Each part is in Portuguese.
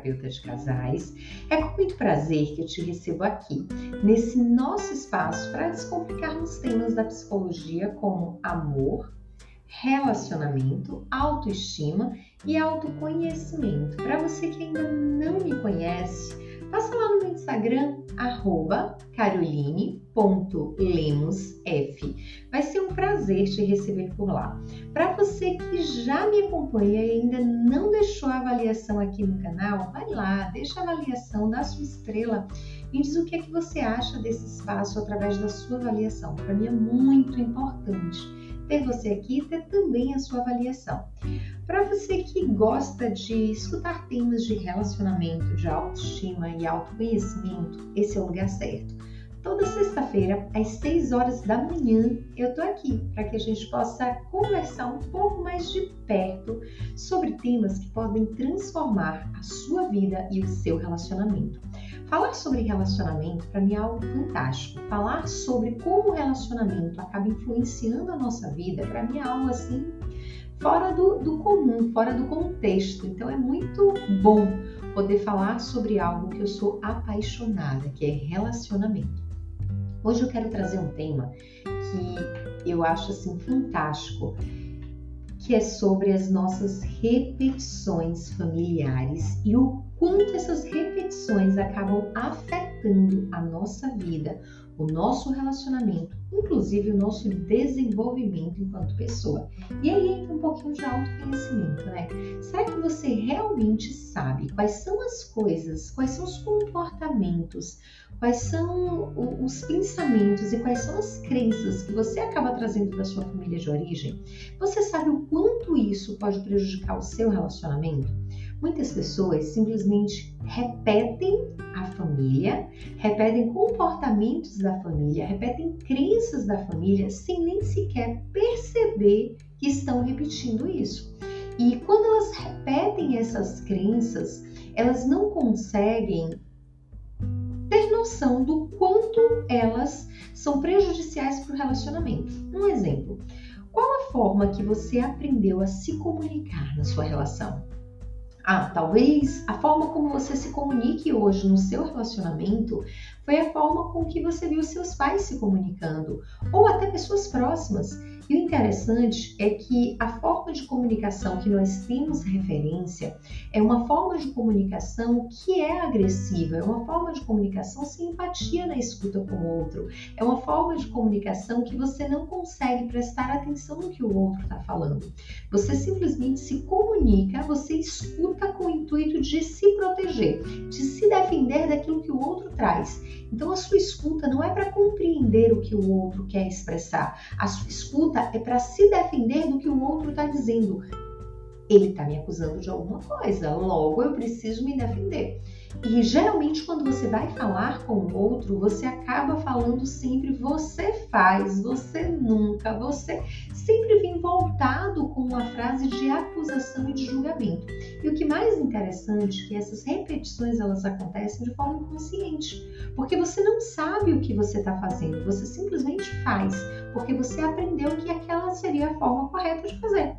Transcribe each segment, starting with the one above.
Terapeuta de casais. É com muito prazer que eu te recebo aqui, nesse nosso espaço para descomplicarmos temas da psicologia como amor, relacionamento, autoestima e autoconhecimento. Para você que ainda não me conhece, passa lá no meu Instagram, arroba. Vai ser um prazer te receber por lá. Para você que já me acompanha e ainda não deixou a avaliação aqui no canal, vai lá, deixa a avaliação, dá sua estrela e diz o que é que você acha desse espaço através da sua avaliação. Para mim é muito importante ter você aqui e ter também a sua avaliação. Para você que gosta de escutar temas de relacionamento, de autoestima e autoconhecimento, esse é o lugar certo. Toda sexta-feira, às 6 horas da manhã, eu tô aqui para que a gente possa conversar um pouco mais de perto sobre temas que podem transformar a sua vida e o seu relacionamento. Falar sobre relacionamento para mim é algo fantástico. Falar sobre como o relacionamento acaba influenciando a nossa vida, para mim é algo assim fora do, do comum, fora do contexto. Então é muito bom poder falar sobre algo que eu sou apaixonada, que é relacionamento. Hoje eu quero trazer um tema que eu acho assim fantástico, que é sobre as nossas repetições familiares e o quanto essas repetições acabam afetando a nossa vida, o nosso relacionamento, inclusive o nosso desenvolvimento enquanto pessoa. E aí entra um pouquinho de autoconhecimento, né? Será que você realmente sabe quais são as coisas, quais são os comportamentos, quais são os pensamentos e quais são as crenças que você acaba trazendo da sua família de origem? Você sabe o quanto isso pode prejudicar o seu relacionamento? Muitas pessoas simplesmente repetem a família, repetem comportamentos da família, repetem crenças da família sem nem sequer perceber que estão repetindo isso. E quando elas repetem essas crenças, elas não conseguem ter noção do quanto elas são prejudiciais para o relacionamento. Um exemplo: qual a forma que você aprendeu a se comunicar na sua relação? Ah, talvez a forma como você se comunique hoje no seu relacionamento foi a forma com que você viu seus pais se comunicando, ou até pessoas próximas. E o interessante é que a forma de comunicação que nós temos referência é uma forma de comunicação que é agressiva, é uma forma de comunicação sem empatia na escuta com o outro, é uma forma de comunicação que você não consegue prestar atenção no que o outro está falando. Você simplesmente se comunica, você escuta com o intuito de se proteger, de se defender daquilo que o outro traz. Então a sua escuta não é para compreender o que o outro quer expressar, a sua escuta é para se defender do que o outro está dizendo. Ele está me acusando de alguma coisa, logo eu preciso me defender. E geralmente, quando você vai falar com o outro, você acaba falando sempre você faz, você nunca, você sempre vem voltado com uma frase de acusação e de julgamento. E o que mais interessante é que essas repetições elas acontecem de forma inconsciente, porque você não sabe o que você está fazendo, você simplesmente faz, porque você aprendeu que aquela seria a forma correta de fazer.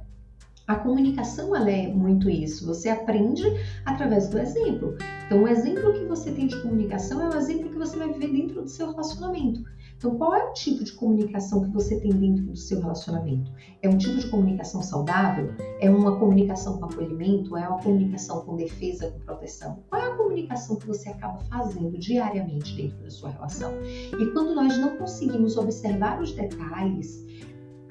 A comunicação ela é muito isso. Você aprende através do exemplo. Então, o exemplo que você tem de comunicação é o exemplo que você vai viver dentro do seu relacionamento. Então, qual é o tipo de comunicação que você tem dentro do seu relacionamento? É um tipo de comunicação saudável? É uma comunicação com acolhimento? É uma comunicação com defesa, com proteção? Qual é a comunicação que você acaba fazendo diariamente dentro da sua relação? E quando nós não conseguimos observar os detalhes,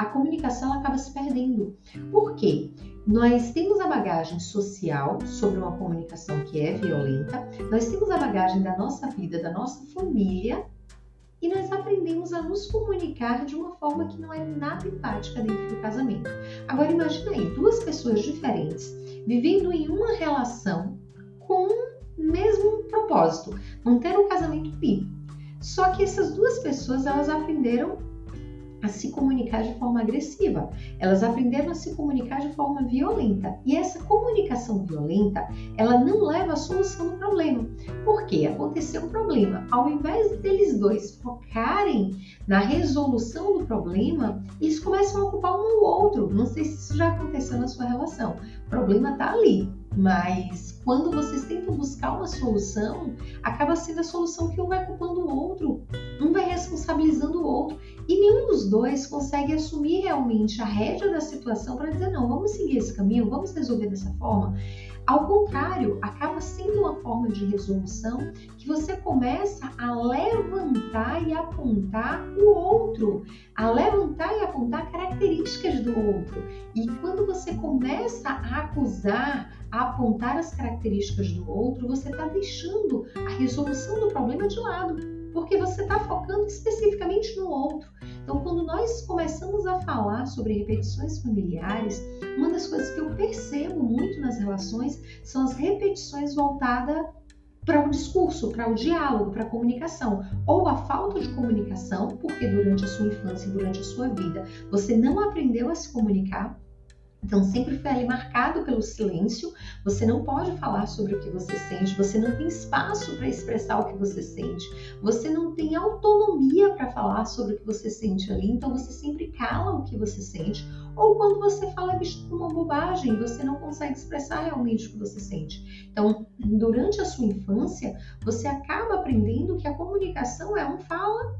a comunicação acaba se perdendo. Por quê? Nós temos a bagagem social sobre uma comunicação que é violenta, nós temos a bagagem da nossa vida, da nossa família, e nós aprendemos a nos comunicar de uma forma que não é nada empática dentro do casamento. Agora imagina aí, duas pessoas diferentes vivendo em uma relação com o mesmo propósito, manter um casamento pi. Só que essas duas pessoas elas aprenderam a se comunicar de forma agressiva. Elas aprenderam a se comunicar de forma violenta. E essa comunicação violenta, ela não leva à solução do problema. Porque aconteceu um problema. Ao invés deles dois focarem na resolução do problema, eles começam a ocupar um ao outro. Não sei se isso já aconteceu na sua relação. O problema está ali. Mas quando vocês tentam buscar uma solução, acaba sendo a solução que um vai culpando o outro, um vai responsabilizando o outro, e nenhum dos dois consegue assumir realmente a rédea da situação para dizer: não, vamos seguir esse caminho, vamos resolver dessa forma. Ao contrário, acaba sendo uma forma de resolução que você começa a levantar e apontar o outro, a levantar e apontar características do outro. E quando você começa a acusar, a apontar as características do outro, você está deixando a resolução do problema de lado, porque você está focando especificamente no outro. Então, quando nós começamos a falar sobre repetições familiares, uma das coisas que eu percebo muito nas relações são as repetições voltadas para o discurso, para o diálogo, para a comunicação, ou a falta de comunicação, porque durante a sua infância e durante a sua vida você não aprendeu a se comunicar, então, sempre foi ali marcado pelo silêncio. Você não pode falar sobre o que você sente, você não tem espaço para expressar o que você sente, você não tem autonomia para falar sobre o que você sente ali. Então, você sempre cala o que você sente. Ou quando você fala é visto como uma bobagem, você não consegue expressar realmente o que você sente. Então, durante a sua infância, você acaba aprendendo que a comunicação é um fala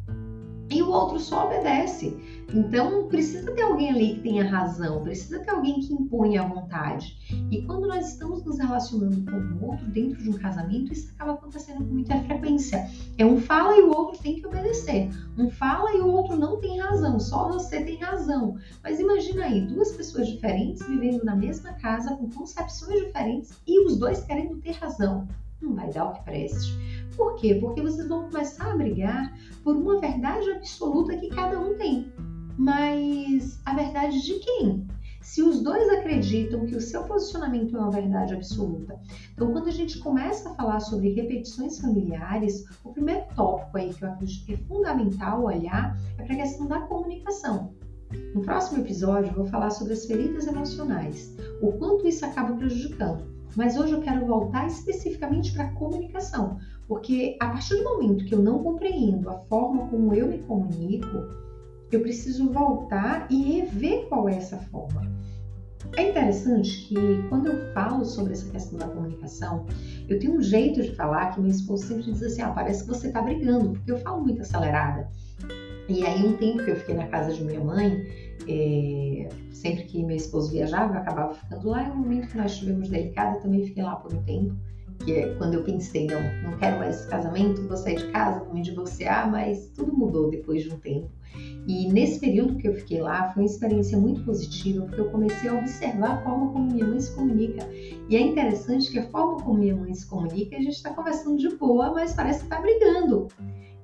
e o outro só obedece. Então, precisa ter alguém ali que tenha razão, precisa ter alguém que imponha a vontade. E quando nós estamos nos relacionando com o outro dentro de um casamento, isso acaba acontecendo com muita frequência. É um fala e o outro tem que obedecer. Um fala e o outro não tem razão, só você tem razão. Mas imagina aí, duas pessoas diferentes vivendo na mesma casa, com concepções diferentes e os dois querendo ter razão. Não vai dar o que preste. Por quê? Porque vocês vão começar a brigar por uma verdade absoluta que cada um tem. Mas a verdade de quem? Se os dois acreditam que o seu posicionamento é uma verdade absoluta. Então, quando a gente começa a falar sobre repetições familiares, o primeiro tópico aí que eu acredito que é fundamental olhar é para a questão da comunicação. No próximo episódio, eu vou falar sobre as feridas emocionais, o quanto isso acaba prejudicando. Mas hoje eu quero voltar especificamente para a comunicação, porque a partir do momento que eu não compreendo a forma como eu me comunico, eu preciso voltar e rever qual é essa forma. É interessante que quando eu falo sobre essa questão da comunicação, eu tenho um jeito de falar que meu esposo sempre diz assim: ah, parece que você está brigando, porque eu falo muito acelerada. E aí, um tempo que eu fiquei na casa de minha mãe, é, sempre que meu esposo viajava, eu acabava ficando lá. E um momento que nós tivemos delicado, eu também fiquei lá por um tempo que é quando eu pensei, não, não quero mais esse casamento, vou sair de casa, vou me divorciar, mas tudo mudou depois de um tempo. E nesse período que eu fiquei lá, foi uma experiência muito positiva, porque eu comecei a observar a forma como minha mãe se comunica. E é interessante que a forma como minha mãe se comunica, a gente está conversando de boa, mas parece que está brigando.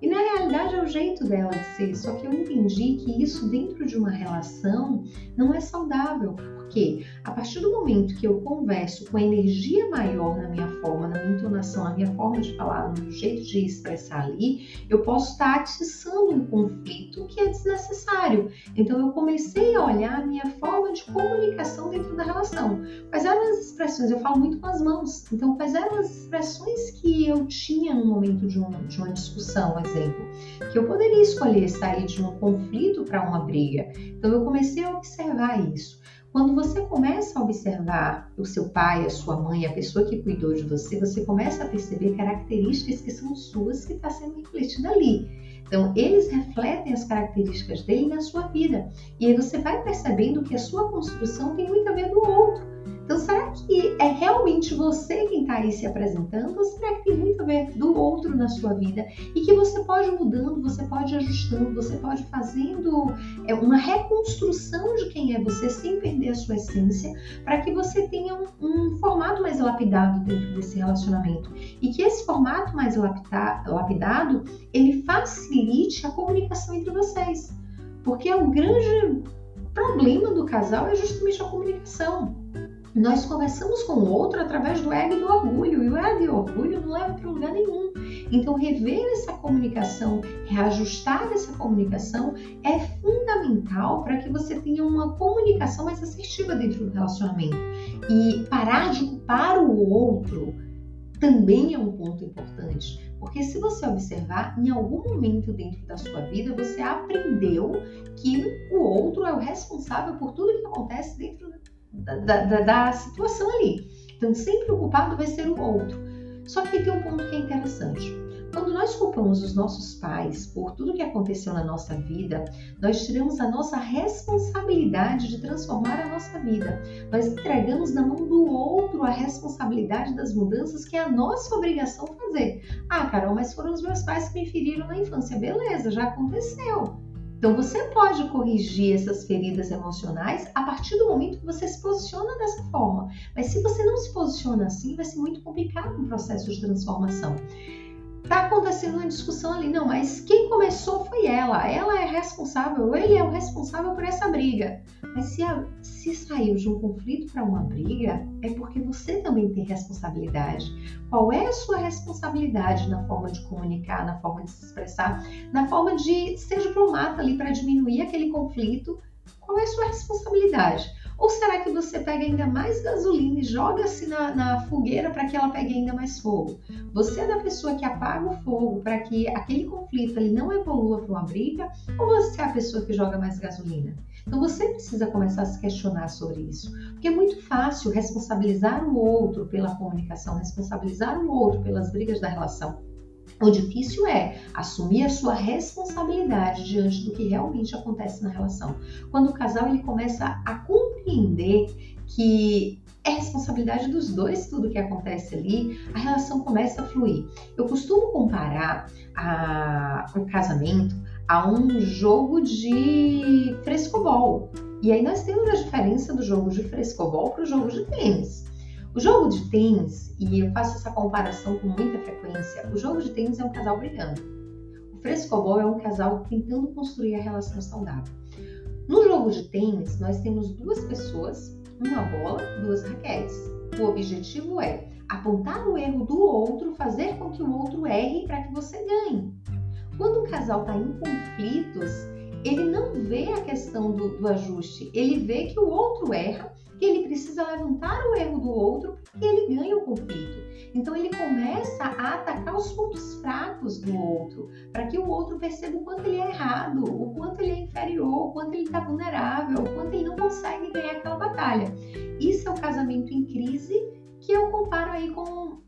E na realidade é o jeito dela de ser, só que eu entendi que isso dentro de uma relação não é saudável, porque a partir do momento que eu converso com energia maior na minha forma, na minha entonação, na minha forma de falar, no meu jeito de expressar ali, eu posso estar atiçando um conflito que é desnecessário. Então eu comecei a olhar a minha forma de comunicação dentro da relação. Quais eram as expressões? Eu falo muito com as mãos. Então, quais eram as expressões que eu tinha no momento de de uma discussão, exemplo? Que eu poderia escolher sair de um conflito para uma briga. Então, eu comecei a observar isso. Quando você começa a observar o seu pai, a sua mãe, a pessoa que cuidou de você, você começa a perceber características que são suas que está sendo refletida ali. Então, eles refletem as características dele na sua vida. E aí você vai percebendo que a sua construção tem muito a ver do outro. Então, será que é realmente você quem está aí se apresentando? Ou será que tem muito a ver do outro na sua vida? E que você pode mudando, você pode ajustando, você pode fazendo é, uma reconstrução de quem é você sem perder a sua essência, para que você tenha um, um, formato mais lapidado dentro desse relacionamento. E que esse formato mais lapidado, ele facilite a comunicação entre vocês. Porque o grande problema do casal é justamente a comunicação nós conversamos com o outro através do ego e do orgulho, e o ego e o orgulho não levam para lugar nenhum. Então, rever essa comunicação, reajustar essa comunicação é fundamental para que você tenha uma comunicação mais assertiva dentro do relacionamento. E parar de culpar o outro também é um ponto importante. Porque se você observar, em algum momento dentro da sua vida, você aprendeu que o outro é o responsável por tudo que acontece dentro da, da, da situação ali. Então, sempre o culpado vai ser o outro. Só que tem um ponto que é interessante. Quando nós culpamos os nossos pais por tudo que aconteceu na nossa vida, nós tiramos a nossa responsabilidade de transformar a nossa vida. Nós entregamos na mão do outro a responsabilidade das mudanças que é a nossa obrigação fazer. Ah, Carol, mas foram os meus pais que me feriram na infância. Beleza, já aconteceu. Então você pode corrigir essas feridas emocionais a partir do momento que você se posiciona dessa forma. Mas se você não se posiciona assim, vai ser muito complicado o processo de transformação tá acontecendo uma discussão ali, não, mas quem começou foi ela, ela é responsável, ele é o responsável por essa briga. Mas se, a, se saiu de um conflito para uma briga, é porque você também tem responsabilidade. Qual é a sua responsabilidade na forma de comunicar, na forma de se expressar, na forma de ser diplomata ali para diminuir aquele conflito? Qual é a sua responsabilidade? Ou será que você pega ainda mais gasolina e joga-se na, na fogueira para que ela pegue ainda mais fogo? Você é da pessoa que apaga o fogo para que aquele conflito ele não evolua para uma briga? Ou você é a pessoa que joga mais gasolina? Então você precisa começar a se questionar sobre isso, porque é muito fácil responsabilizar o outro pela comunicação, responsabilizar o outro pelas brigas da relação. O difícil é assumir a sua responsabilidade diante do que realmente acontece na relação. Quando o casal ele começa a compreender que é responsabilidade dos dois tudo que acontece ali, a relação começa a fluir. Eu costumo comparar a, o casamento a um jogo de frescobol. E aí nós temos a diferença do jogo de frescobol para o jogo de tênis. O jogo de tênis, e eu faço essa comparação com muita frequência, o jogo de tênis é um casal brigando. O frescobol é um casal tentando construir a relação saudável. No jogo de tênis, nós temos duas pessoas, uma bola, duas raquetes. O objetivo é apontar o erro do outro, fazer com que o outro erre para que você ganhe. Quando um casal está em conflitos, ele não vê a questão do, do ajuste, ele vê que o outro erra que ele precisa levantar o erro do outro e ele ganha o conflito. Então ele começa a atacar os pontos fracos do outro, para que o outro perceba o quanto ele é errado, o quanto ele é inferior, o quanto ele está vulnerável, o quanto ele não consegue ganhar aquela batalha. Isso é o casamento em crise que eu comparo aí com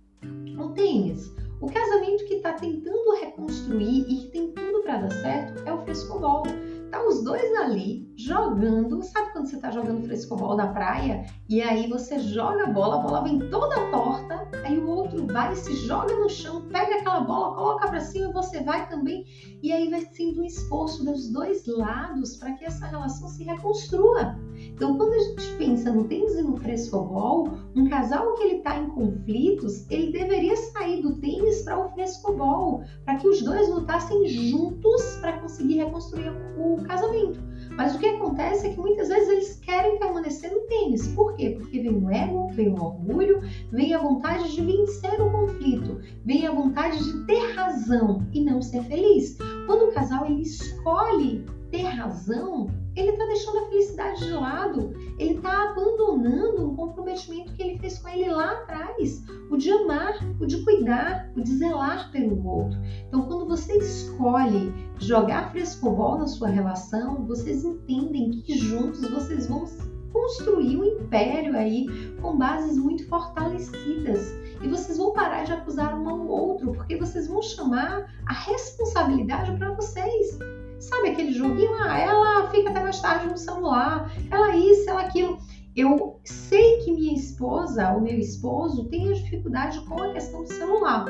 o tênis. O casamento que está tentando reconstruir e que tem tudo para dar certo é o frescobol. Tá os dois ali jogando. Sabe quando você tá jogando frescobol na praia e aí você joga a bola, a bola vem toda torta, aí o outro vai, se joga no chão, pega aquela bola, coloca para cima e você vai também. E aí vai sendo um esforço dos dois lados para que essa relação se reconstrua. Então, quando a gente pensa no tênis e no frescobol, um casal que ele está em conflitos, ele deveria sair do tênis para o frescobol, para que os dois lutassem juntos para conseguir reconstruir o casamento. Mas o que acontece é que muitas vezes eles querem permanecer no tênis. Por quê? Porque vem o ego, vem o orgulho, vem a vontade de vencer o conflito, vem a vontade de ter razão e não ser feliz. Quando o casal ele escolhe ter razão, ele está deixando a felicidade de lado, ele está abandonando um comprometimento que ele fez com ele lá atrás, o de amar, o de cuidar, o de zelar pelo outro. Então, quando você escolhe jogar frescobol na sua relação, vocês entendem que juntos vocês vão construir um império aí com bases muito fortalecidas. E vocês vão parar de acusar um ao outro, porque vocês vão chamar a responsabilidade para vocês. Sabe aquele joguinho? Ah, ela fica até mais tarde no celular, ela isso, ela aquilo. Eu sei que minha esposa, o meu esposo, tem dificuldade com a questão do celular.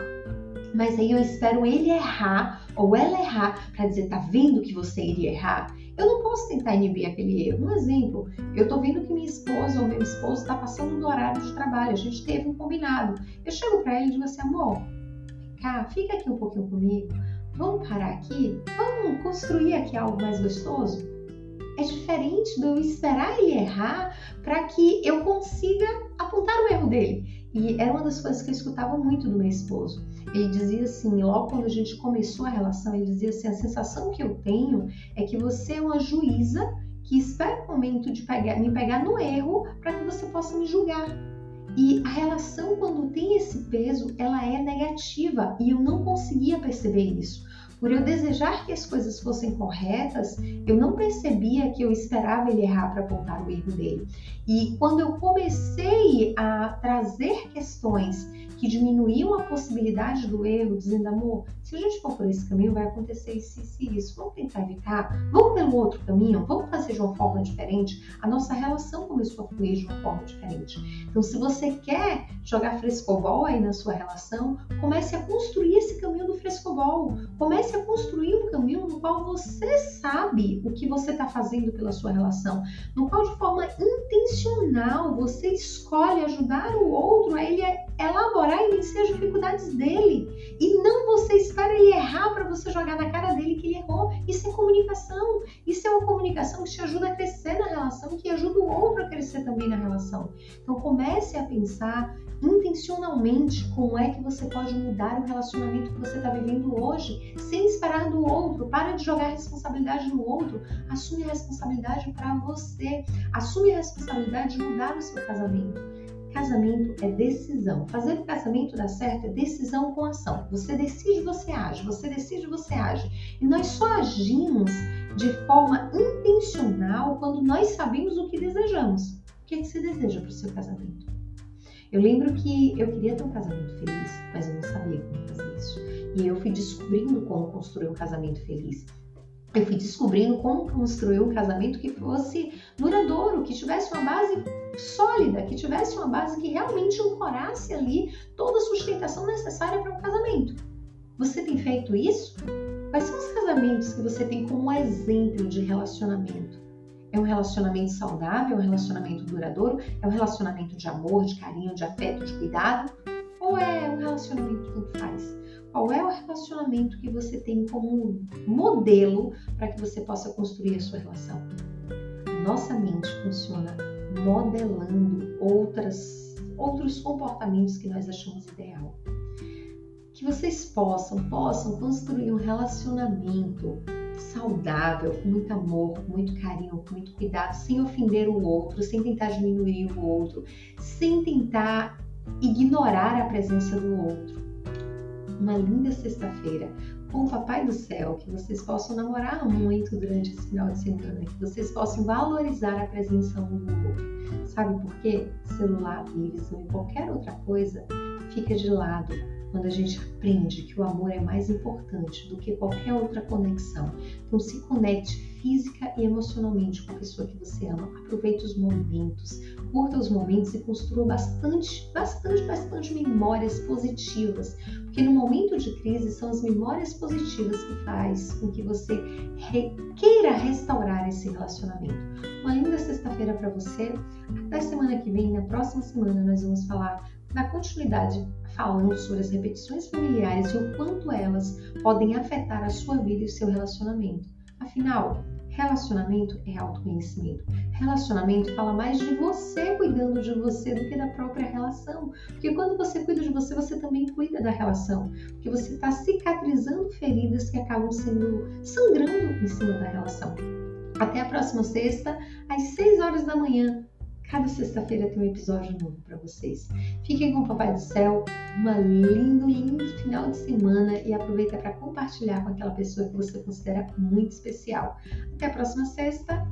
Mas aí eu espero ele errar ou ela errar para dizer, tá vendo que você iria errar? Eu não posso tentar inibir aquele erro. Um exemplo, eu tô vendo que minha esposa ou meu esposo está passando do horário de trabalho, a gente teve um combinado. Eu chego para ele e digo assim, amor, cá, fica aqui um pouquinho comigo Vamos parar aqui? Vamos construir aqui algo mais gostoso? É diferente de eu esperar ele errar para que eu consiga apontar o erro dele. E era uma das coisas que eu escutava muito do meu esposo. Ele dizia assim, logo quando a gente começou a relação, ele dizia assim: a sensação que eu tenho é que você é uma juíza que espera o momento de pegar, me pegar no erro para que você possa me julgar. E a relação, quando tem esse peso, ela é negativa e eu não conseguia perceber isso. Por eu desejar que as coisas fossem corretas, eu não percebia que eu esperava ele errar para apontar o erro dele. E quando eu comecei a trazer questões que diminuíam a possibilidade do erro, dizendo, amor, se a gente for por esse caminho, vai acontecer isso, isso isso. Vamos tentar evitar? Vamos pelo outro caminho? Vamos fazer de uma forma diferente? A nossa relação começou a fluir de uma forma diferente. Então, se você quer jogar frescobol aí na sua relação, comece a construir esse caminho do frescobol. Comece a construir um caminho no qual você sabe o que você está fazendo pela sua relação, no qual de forma intencional você escolhe ajudar o outro a ele elaborar e vencer as dificuldades dele. E não você espera ele errar para você jogar na cara dele que ele errou. Isso é comunicação. Isso é uma comunicação que te ajuda a crescer na relação, que ajuda o outro a crescer também na relação. Então comece a pensar intencionalmente como é que você pode mudar o relacionamento que você está vivendo hoje, sem esperar do outro. Para de jogar responsabilidade no outro. Assume a responsabilidade para você. Assume a responsabilidade de mudar o seu casamento. Casamento é decisão. Fazer o casamento dar certo é decisão com ação. Você decide, você age. Você decide, você age. E nós só agimos de forma intencional quando nós sabemos o que desejamos. O que, é que você deseja para o seu casamento? Eu lembro que eu queria ter um casamento feliz, mas eu não sabia como fazer isso. E eu fui descobrindo como construir um casamento feliz eu fui descobrindo como construir um casamento que fosse duradouro, que tivesse uma base sólida, que tivesse uma base que realmente ancorasse ali toda a sustentação necessária para um casamento. Você tem feito isso? Quais são os casamentos que você tem como exemplo de relacionamento? É um relacionamento saudável, é um relacionamento duradouro, é um relacionamento de amor, de carinho, de afeto, de cuidado? Ou é um relacionamento que faz? Qual é o relacionamento que você tem como modelo para que você possa construir a sua relação? Nossa mente funciona modelando outras, outros comportamentos que nós achamos ideal. Que vocês possam, possam construir um relacionamento saudável, com muito amor, com muito carinho, com muito cuidado, sem ofender o outro, sem tentar diminuir o outro, sem tentar ignorar a presença do outro uma linda sexta-feira com o Papai do Céu, que vocês possam namorar muito durante esse final de semana, que vocês possam valorizar a presença um do outro. Sabe por quê? Celular, televisão e qualquer outra coisa fica de lado quando a gente aprende que o amor é mais importante do que qualquer outra conexão. Então se conecte física e emocionalmente com a pessoa que você ama. Aproveite os momentos, curta os momentos e construa bastante, bastante, bastante memórias positivas. Porque no momento de crise são as memórias positivas que faz com que você re queira restaurar esse relacionamento. Uma linda sexta-feira para você. Até semana que vem, na próxima semana, nós vamos falar na continuidade falando sobre as repetições familiares e o quanto elas podem afetar a sua vida e o seu relacionamento. Afinal, relacionamento é autoconhecimento. Relacionamento fala mais de você cuidando de você do que da própria relação. Porque quando você cuida de você, você também cuida da relação. Porque você está cicatrizando feridas que acabam sendo sangrando em cima da relação. Até a próxima sexta, às 6 horas da manhã. Cada sexta-feira tem um episódio novo para vocês. Fiquem com o Papai do Céu, um lindo, lindo final de semana e aproveita para compartilhar com aquela pessoa que você considera muito especial. Até a próxima sexta.